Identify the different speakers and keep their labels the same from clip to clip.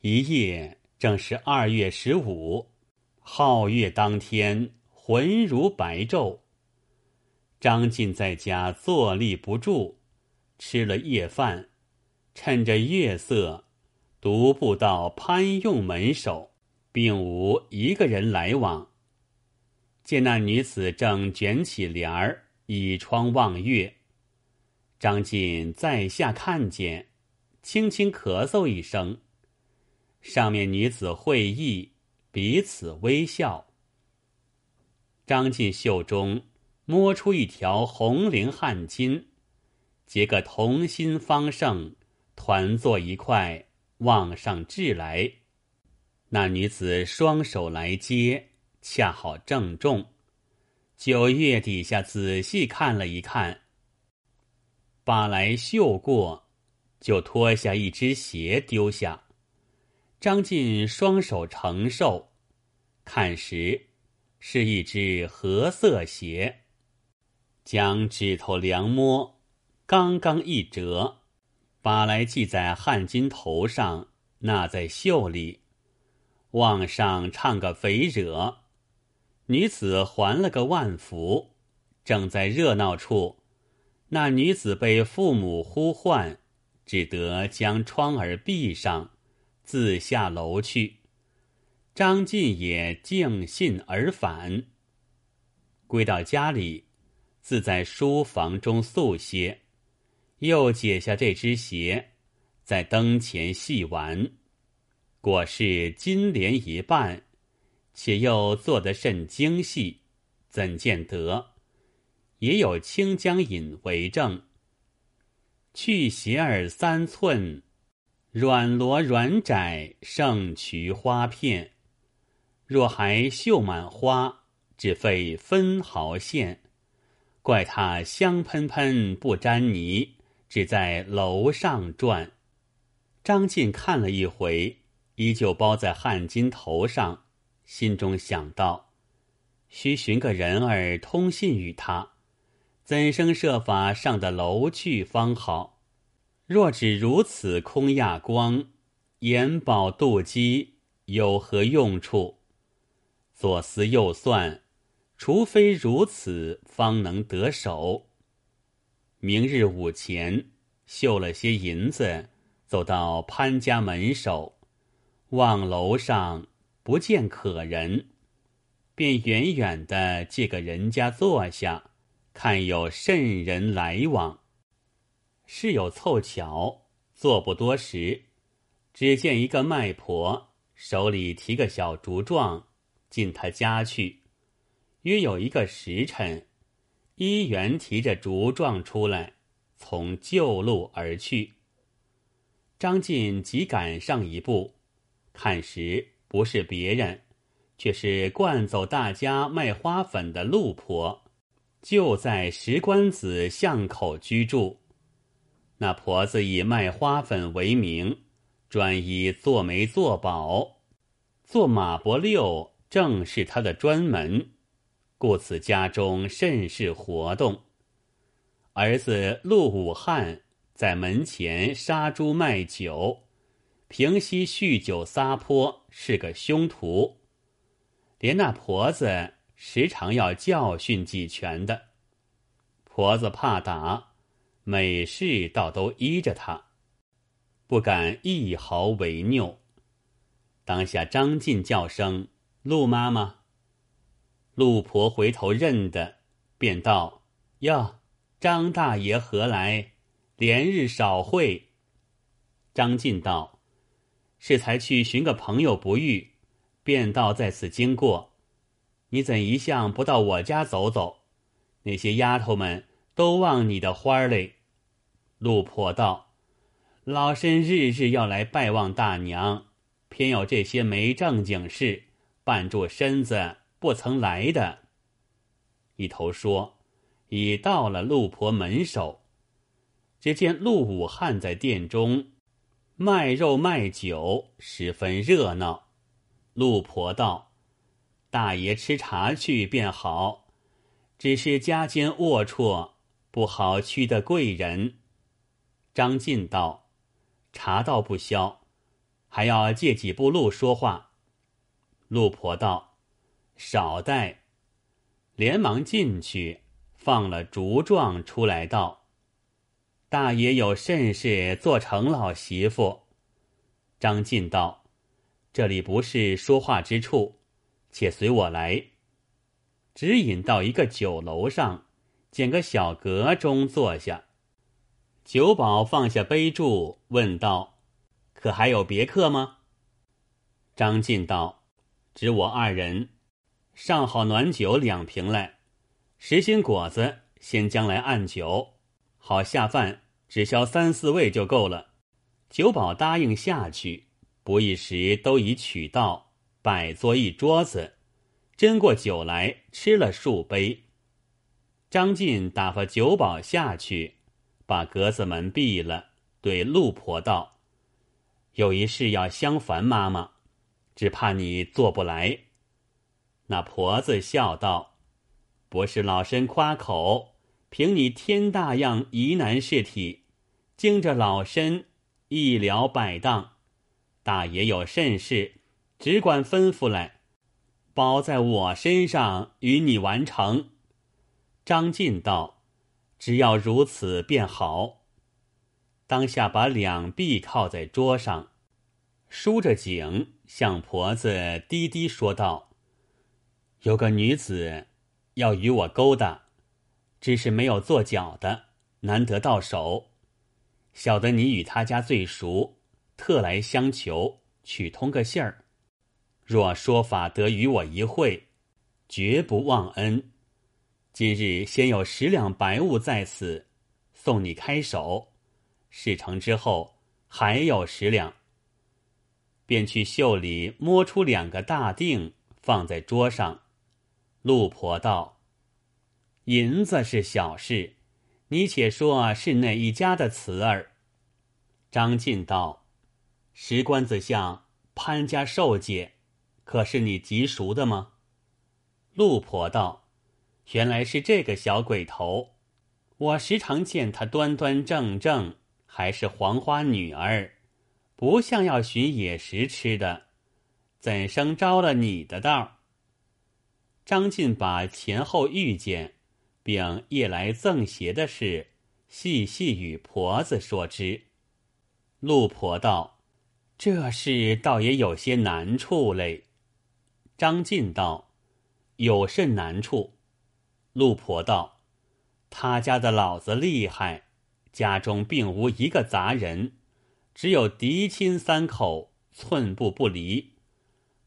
Speaker 1: 一夜正是二月十五，皓月当天，浑如白昼。张晋在家坐立不住，吃了夜饭，趁着月色，独步到潘用门首，并无一个人来往。见那女子正卷起帘儿，倚窗望月。张晋在下看见，轻轻咳嗽一声。上面女子会意，彼此微笑。张进袖中摸出一条红绫汗巾，结个同心方胜，团作一块，往上掷来。那女子双手来接。恰好正中，九月底下仔细看了一看，把来绣过，就脱下一只鞋丢下。张晋双手承受，看时是一只褐色鞋，将指头量摸，刚刚一折，把来系在汗巾头上，纳在袖里，往上唱个肥惹。女子还了个万福，正在热闹处，那女子被父母呼唤，只得将窗儿闭上，自下楼去。张晋也尽兴而返。归到家里，自在书房中宿歇，又解下这只鞋，在灯前细玩，果是金莲一半。且又做得甚精细，怎见得？也有清江引为证。去鞋儿三寸，软罗软窄胜渠花片。若还绣满花，只费分毫线。怪他香喷喷不沾泥，只在楼上转。张晋看了一回，依旧包在汗巾头上。心中想到，须寻个人儿通信与他，怎生设法上得楼去方好？若只如此空压光，眼宝妒机，有何用处？左思右算，除非如此，方能得手。明日午前，绣了些银子，走到潘家门首，望楼上。不见可人，便远远的借个人家坐下，看有甚人来往。事有凑巧，坐不多时，只见一个卖婆手里提个小竹状，进他家去。约有一个时辰，一元提着竹状出来，从旧路而去。张晋即赶上一步，看时。不是别人，却是惯走大家卖花粉的陆婆，就在石关子巷口居住。那婆子以卖花粉为名，专以做媒做保，做马伯六正是他的专门，故此家中甚是活动。儿子陆武汉在门前杀猪卖酒。平息酗酒撒泼是个凶徒，连那婆子时常要教训几拳的。婆子怕打，每事倒都依着他，不敢一毫违拗。当下张晋叫声“陆妈妈”，陆婆回头认得，便道：“哟，张大爷何来？连日少会。”张晋道。是才去寻个朋友不遇，便道在此经过。你怎一向不到我家走走？那些丫头们都望你的花儿嘞。陆婆道：“老身日日要来拜望大娘，偏有这些没正经事绊住身子，不曾来的。”一头说，已到了陆婆门首，只见陆武汉在殿中。卖肉卖酒，十分热闹。陆婆道：“大爷吃茶去便好，只是家间龌龊，不好屈得贵人。”张晋道：“茶道不消，还要借几步路说话。陆婆道：“少待。”连忙进去，放了竹状出来道：“大爷有甚事，做成老媳妇。”张进道：“这里不是说话之处，且随我来。”指引到一个酒楼上，捡个小阁中坐下。酒保放下杯箸，问道：“可还有别客吗？”张进道：“只我二人，上好暖酒两瓶来，实心果子先将来按酒，好下饭，只消三四味就够了。”酒保答应下去，不一时都已取到，摆作一桌子。斟过酒来，吃了数杯。张进打发酒保下去，把格子门闭了，对陆婆道：“有一事要相烦妈妈，只怕你做不来。”那婆子笑道：“不是老身夸口，凭你天大样疑难事体，经着老身一了百当。大爷有甚事，只管吩咐来。”包在我身上，与你完成。张进道：“只要如此便好。”当下把两臂靠在桌上，梳着颈，向婆子低低说道：“有个女子要与我勾搭，只是没有做脚的，难得到手。晓得你与他家最熟，特来相求，取通个信儿。”若说法得与我一会，绝不忘恩。今日先有十两白物在此，送你开手。事成之后，还有十两。便去袖里摸出两个大锭，放在桌上。陆婆道：“银子是小事，你且说是哪一家的词儿？”张进道：“石棺子像潘家寿姐。”可是你极熟的吗？陆婆道：“原来是这个小鬼头，我时常见他端端正正，还是黄花女儿，不像要寻野食吃的，怎生招了你的道？”张进把前后遇见，并夜来赠鞋的事，细细与婆子说之。陆婆道：“这事倒也有些难处嘞。”张进道：“有甚难处？”陆婆道：“他家的老子厉害，家中并无一个杂人，只有嫡亲三口寸步不离。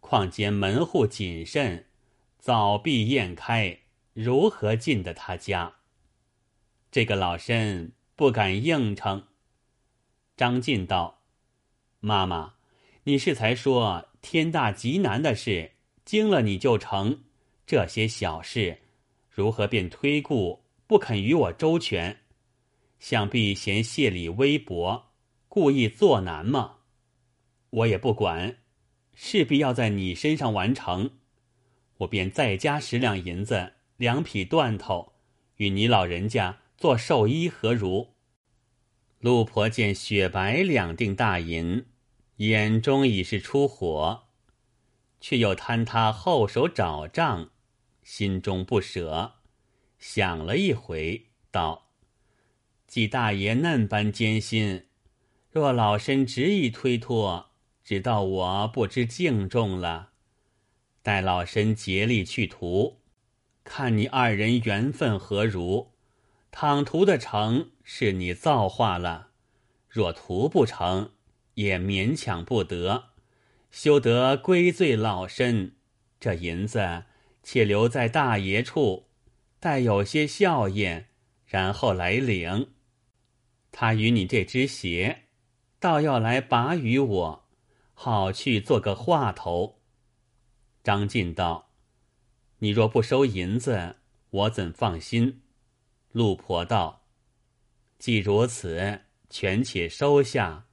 Speaker 1: 况且门户谨慎，早闭宴开，如何进得他家？这个老身不敢应承。”张进道：“妈妈，你是才说天大极难的事。”惊了你就成，这些小事如何便推故不肯与我周全？想必嫌谢礼微薄，故意作难吗？我也不管，势必要在你身上完成，我便再加十两银子，两匹缎头，与你老人家做寿衣，何如？陆婆见雪白两锭大银，眼中已是出火。却又贪他后手找账，心中不舍，想了一回，道：“季大爷那般艰辛，若老身执意推脱，只道我不知敬重了。待老身竭力去图，看你二人缘分何如。倘图得成，是你造化了；若图不成，也勉强不得。”休得归罪老身，这银子且留在大爷处，待有些笑靥，然后来领。他与你这只鞋，倒要来把与我，好去做个话头。张进道：“你若不收银子，我怎放心？”陆婆道：“既如此，全且收下。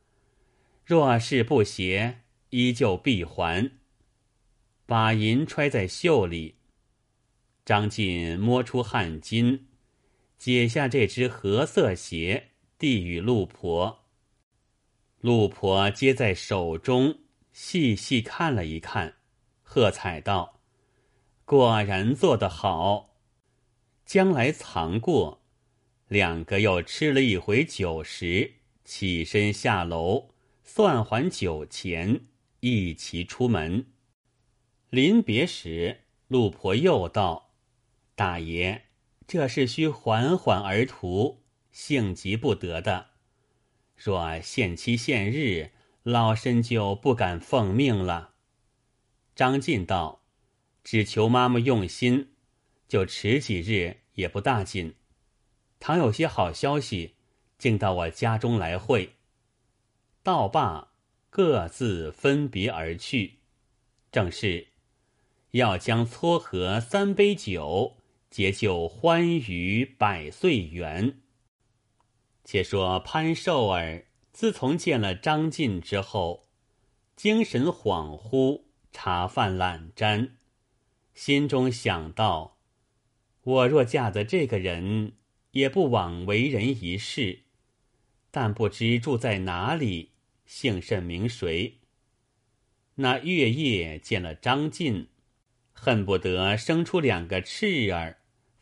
Speaker 1: 若是不携。”依旧必还，把银揣在袖里。张进摸出汗巾，解下这只褐色鞋，递与陆婆。陆婆接在手中，细细看了一看，喝彩道：“果然做得好！将来藏过。”两个又吃了一回酒食，起身下楼，算还酒钱，一齐出门。临别时，陆婆又道：“大爷，这是需缓缓而图，性急不得的。”若限期限日，老身就不敢奉命了。张进道：“只求妈妈用心，就迟几日也不大紧。倘有些好消息，竟到我家中来会。”道罢，各自分别而去。正是要将撮合三杯酒，结就欢愉百岁圆。且说潘寿儿自从见了张晋之后，精神恍惚，茶饭懒沾，心中想到：我若嫁得这个人，也不枉为人一世。但不知住在哪里，姓甚名谁？那月夜见了张晋，恨不得生出两个翅儿，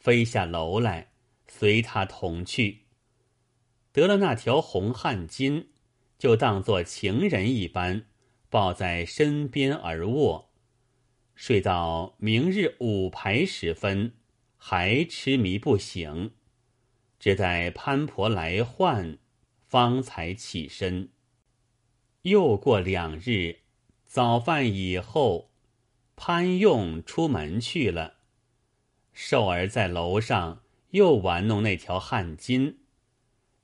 Speaker 1: 飞下楼来，随他同去。得了那条红汗巾，就当作情人一般，抱在身边而卧，睡到明日午牌时分，还痴迷不醒，只待潘婆来唤，方才起身。又过两日，早饭以后，潘用出门去了，寿儿在楼上又玩弄那条汗巾。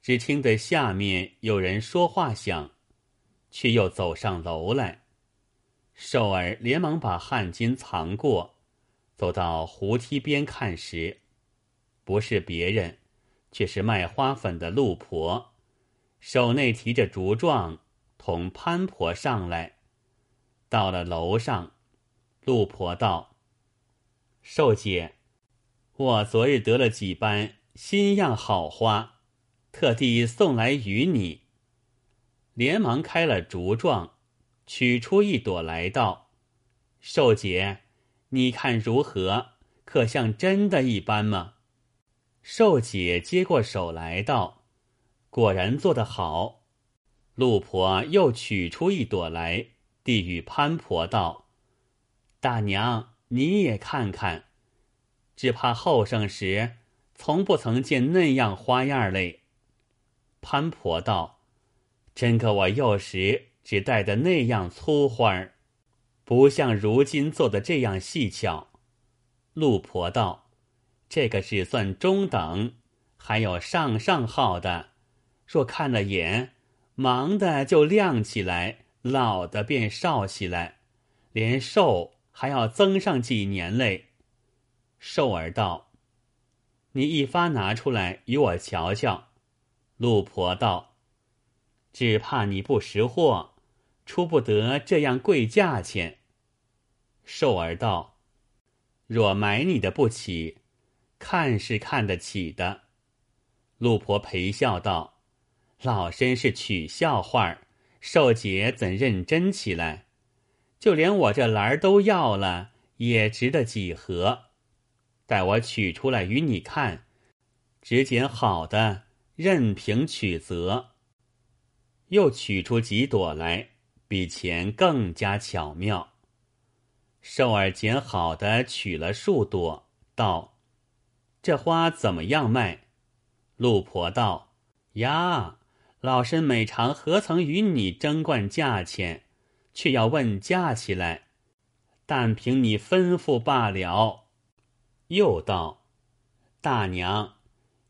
Speaker 1: 只听得下面有人说话响，却又走上楼来。寿儿连忙把汗巾藏过，走到湖梯边看时，不是别人，却是卖花粉的陆婆，手内提着竹状，同潘婆上来。到了楼上，陆婆道：“寿姐，我昨日得了几班新样好花。”特地送来与你。连忙开了竹状，取出一朵来道：“寿姐，你看如何？可像真的一般吗？”寿姐接过手来道：“果然做得好。”陆婆又取出一朵来，递与潘婆道：“大娘，你也看看，只怕后生时从不曾见那样花样嘞。”潘婆道：“真个我幼时只戴的那样粗花儿，不像如今做的这样细巧。”陆婆道：“这个只算中等，还有上上号的，若看了眼，忙的就亮起来，老的便少起来，连寿还要增上几年嘞。”寿儿道：“你一发拿出来与我瞧瞧。”陆婆道：“只怕你不识货，出不得这样贵价钱。”寿儿道：“若买你的不起，看是看得起的。”陆婆陪笑道：“老身是取笑话，寿姐怎认真起来？就连我这篮儿都要了，也值得几何？待我取出来与你看，只拣好的。”任凭取择，又取出几朵来，比前更加巧妙。寿儿捡好的取了数朵，道：“这花怎么样卖？”陆婆道：“呀，老身每常何曾与你争惯价钱，却要问价起来，但凭你吩咐罢了。”又道：“大娘。”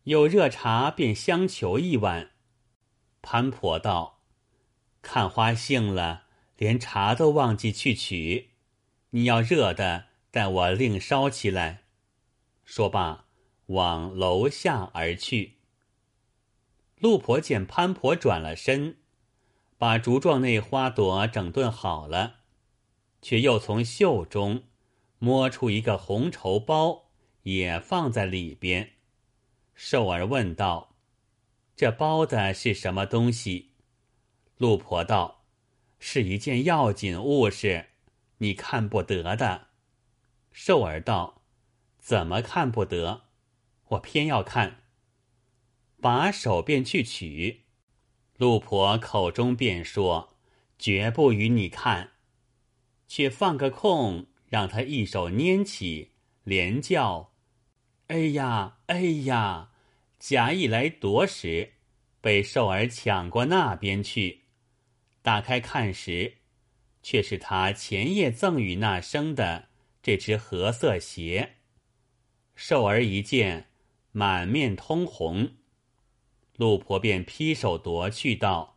Speaker 1: 有热茶便相求一碗。潘婆道：“看花兴了，连茶都忘记去取。你要热的，待我另烧起来。”说罢，往楼下而去。陆婆见潘婆转了身，把竹状内花朵整顿好了，却又从袖中摸出一个红绸包，也放在里边。寿儿问道：“这包的是什么东西？”陆婆道：“是一件要紧物事，你看不得的。”寿儿道：“怎么看不得？我偏要看。”把手便去取，陆婆口中便说：“绝不与你看。”却放个空，让他一手拈起，连叫：“哎呀，哎呀！”贾意来夺时，被寿儿抢过那边去。打开看时，却是他前夜赠与那生的这只褐色鞋。寿儿一见，满面通红。陆婆便劈手夺去，道：“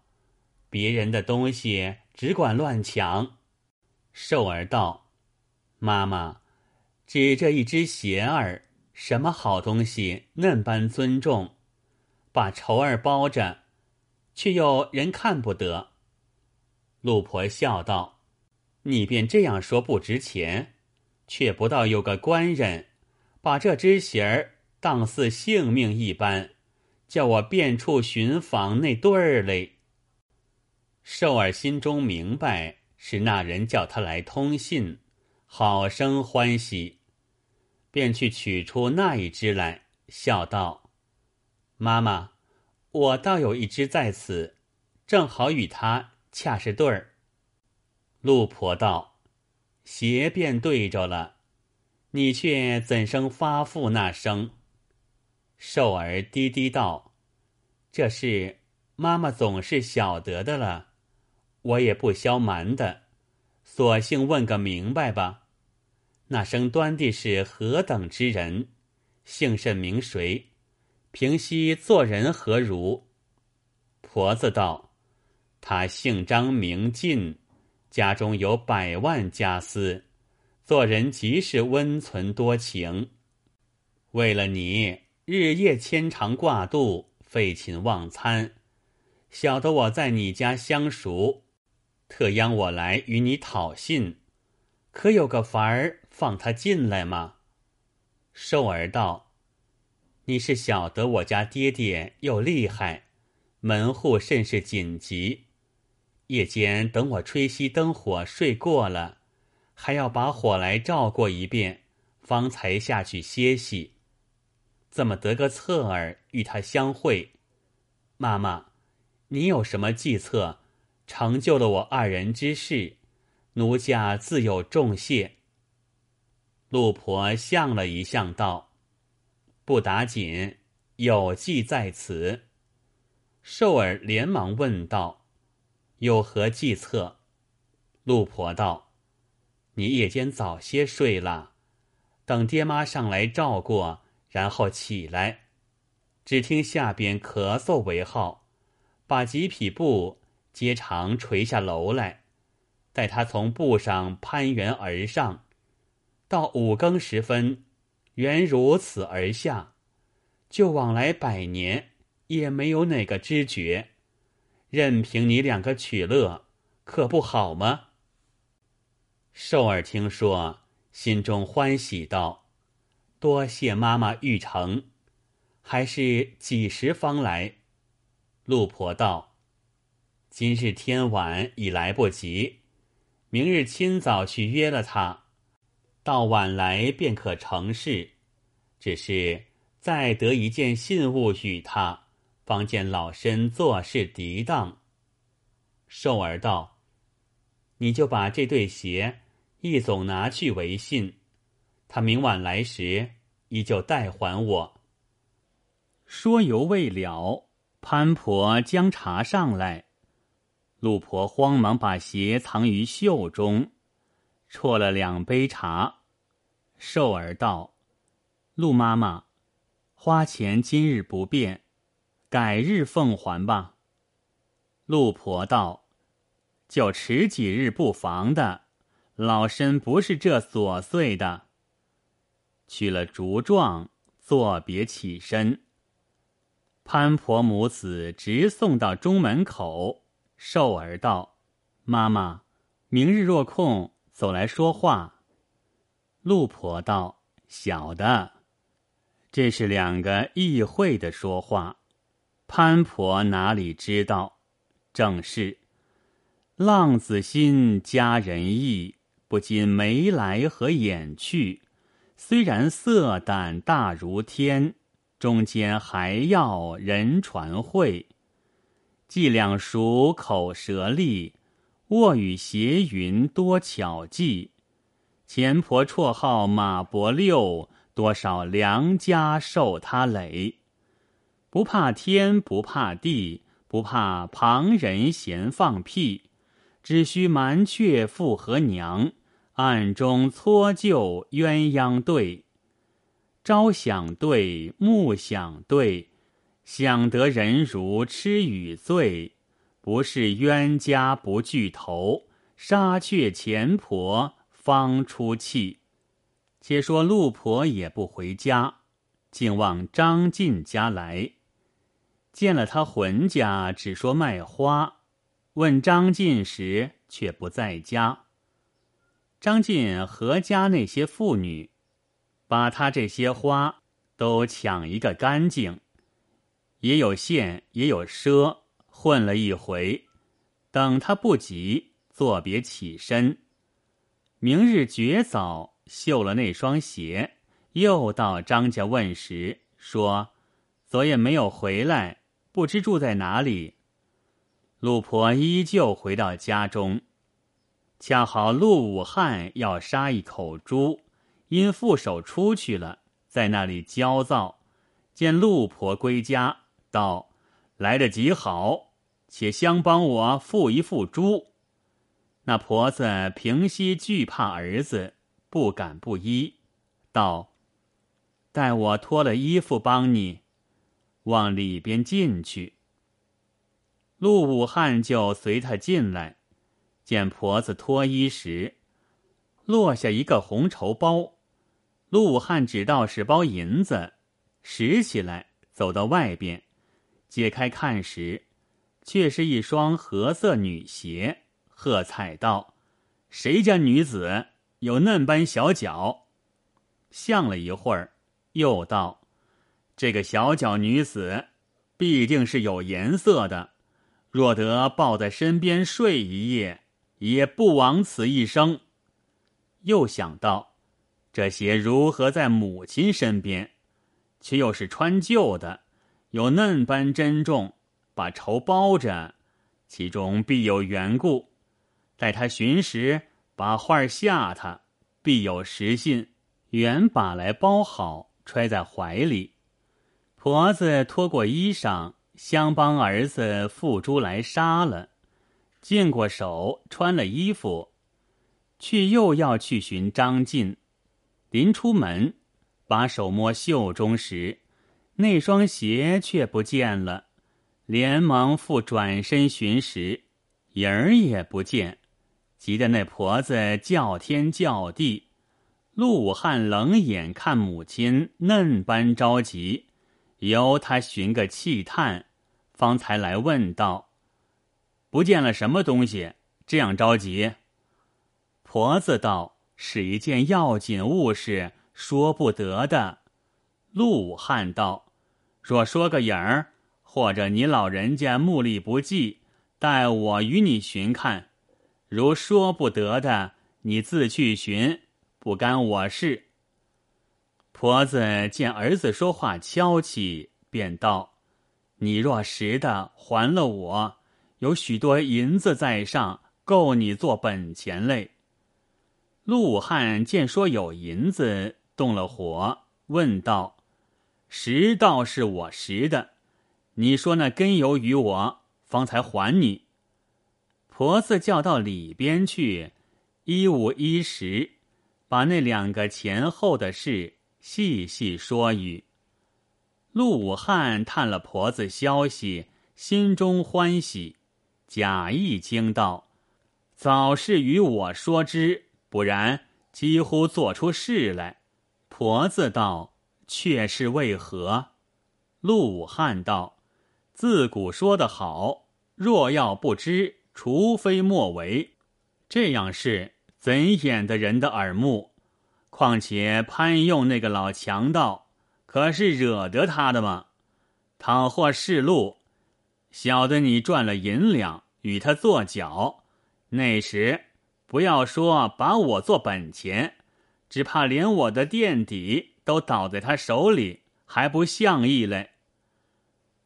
Speaker 1: 别人的东西只管乱抢。”寿儿道：“妈妈，只这一只鞋儿。”什么好东西嫩般尊重，把绸儿包着，却又人看不得。陆婆笑道：“你便这样说不值钱，却不到有个官人，把这只鞋儿当似性命一般，叫我便处寻访那对儿嘞。”寿儿心中明白是那人叫他来通信，好生欢喜。便去取出那一只来，笑道：“妈妈，我倒有一只在此，正好与他恰是对儿。”陆婆道：“鞋便对着了，你却怎生发腹那声？”寿儿低低道：“这事妈妈总是晓得的了，我也不消瞒的，索性问个明白吧。”那生端地是何等之人？姓甚名谁？平息做人何如？婆子道：“他姓张名进，家中有百万家私，做人极是温存多情。为了你，日夜牵肠挂肚，废寝忘餐。晓得我在你家相熟，特央我来与你讨信，可有个法儿？”放他进来吗？寿儿道：“你是晓得我家爹爹又厉害，门户甚是紧急。夜间等我吹熄灯火睡过了，还要把火来照过一遍，方才下去歇息。怎么得个侧儿与他相会？妈妈，你有什么计策，成就了我二人之事，奴家自有重谢。”陆婆向了一向，道：“不打紧，有计在此。”寿儿连忙问道：“有何计策？”陆婆道：“你夜间早些睡了，等爹妈上来照过，然后起来，只听下边咳嗽为号，把几匹布接长垂下楼来，待他从布上攀援而上。”到五更时分，原如此而下，就往来百年，也没有哪个知觉。任凭你两个取乐，可不好吗？寿儿听说，心中欢喜道：“多谢妈妈玉成，还是几时方来？”陆婆道：“今日天晚已来不及，明日清早去约了他。”到晚来便可成事，只是再得一件信物与他，方见老身做事涤当。寿儿道：“你就把这对鞋一总拿去为信，他明晚来时依旧代还我。”说犹未了，潘婆将茶上来，陆婆慌忙把鞋藏于袖中。啜了两杯茶，寿儿道：“陆妈妈，花钱今日不便，改日奉还吧。”陆婆道：“就迟几日不妨的，老身不是这琐碎的。”取了竹状，作别起身。潘婆母子直送到中门口，寿儿道：“妈妈，明日若空。”走来说话，陆婆道：“小的，这是两个议会的说话。潘婆哪里知道？正是浪子心佳人意，不禁眉来和眼去。虽然色胆大如天，中间还要人传会。伎俩熟，口舌利，卧雨斜云多巧计。前婆绰号马伯六，多少良家受他累。不怕天，不怕地，不怕旁人闲放屁，只需瞒却妇和娘，暗中搓就鸳鸯对。朝想对，暮想对。想得人如痴与醉，不是冤家不聚头，杀却钱婆方出气。且说陆婆也不回家，竟往张进家来，见了他浑家，只说卖花，问张进时却不在家。张进何家那些妇女，把他这些花都抢一个干净。也有现，也有赊，混了一回，等他不急，作别起身。明日绝早绣了那双鞋，又到张家问时，说昨夜没有回来，不知住在哪里。陆婆依旧回到家中，恰好陆武汉要杀一口猪，因副手出去了，在那里焦躁，见陆婆归家。道：“来得极好，且相帮我付一付猪。”那婆子平息惧怕儿子，不敢不依，道：“待我脱了衣服帮你。”往里边进去。陆武汉就随他进来，见婆子脱衣时，落下一个红绸包。陆武汉只道是包银子，拾起来走到外边。解开看时，却是一双褐色女鞋。喝彩道：“谁家女子有嫩般小脚？”想了一会儿，又道：“这个小脚女子，必定是有颜色的。若得抱在身边睡一夜，也不枉此一生。”又想到，这鞋如何在母亲身边，却又是穿旧的。有嫩般珍重，把绸包着，其中必有缘故。待他寻时，把画吓他，必有实信。原把来包好，揣在怀里。婆子脱过衣裳，相帮儿子付猪来杀了。净过手，穿了衣服，却又要去寻张进。临出门，把手摸袖中时。那双鞋却不见了，连忙复转身寻时，影儿也不见，急得那婆子叫天叫地。陆武汉冷眼看母亲嫩般着急，由他寻个气叹，方才来问道：“不见了什么东西，这样着急？”婆子道：“是一件要紧物事，说不得的。”陆武汉道。若说个影儿，或者你老人家目力不济，待我与你寻看；如说不得的，你自去寻，不干我事。婆子见儿子说话敲气，便道：“你若识的，还了我，有许多银子在上，够你做本钱嘞。”陆汉见说有银子，动了火，问道。实道是我识的，你说那根由于我，方才还你。婆子叫到里边去，一五一十，把那两个前后的事细细说与。陆武汉探了婆子消息，心中欢喜，假意惊道：“早是与我说之，不然几乎做出事来。”婆子道。却是为何？陆武汉道：“自古说得好，若要不知，除非莫为。这样事怎掩得人的耳目？况且潘用那个老强盗，可是惹得他的吗？倘或是路，晓得你赚了银两，与他做脚，那时不要说把我做本钱，只怕连我的垫底都倒在他手里，还不像意嘞。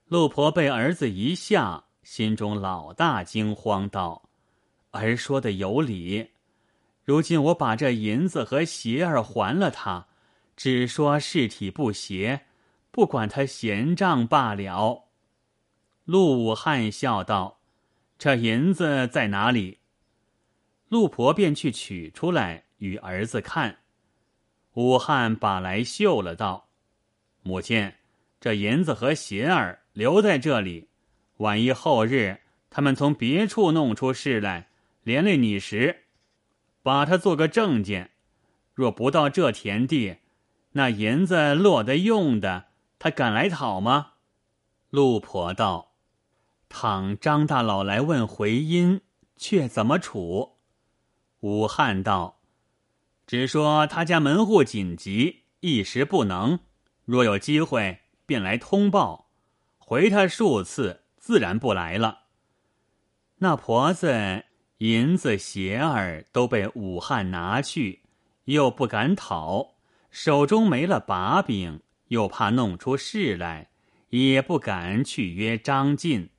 Speaker 1: 陆婆被儿子一吓，心中老大惊慌，道：“儿说的有理，如今我把这银子和鞋儿还了他，只说事体不邪，不管他闲账罢了。”陆武汉笑道：“这银子在哪里？”陆婆便去取出来与儿子看。武汉把来嗅了，道：“母亲，这银子和鞋儿留在这里，万一后日他们从别处弄出事来，连累你时，把他做个证件。若不到这田地，那银子落得用的，他敢来讨吗？”陆婆道。倘张大佬来问回音，却怎么处？武汉道：“只说他家门户紧急，一时不能。若有机会，便来通报。回他数次，自然不来了。”那婆子银子鞋儿都被武汉拿去，又不敢讨，手中没了把柄，又怕弄出事来，也不敢去约张进。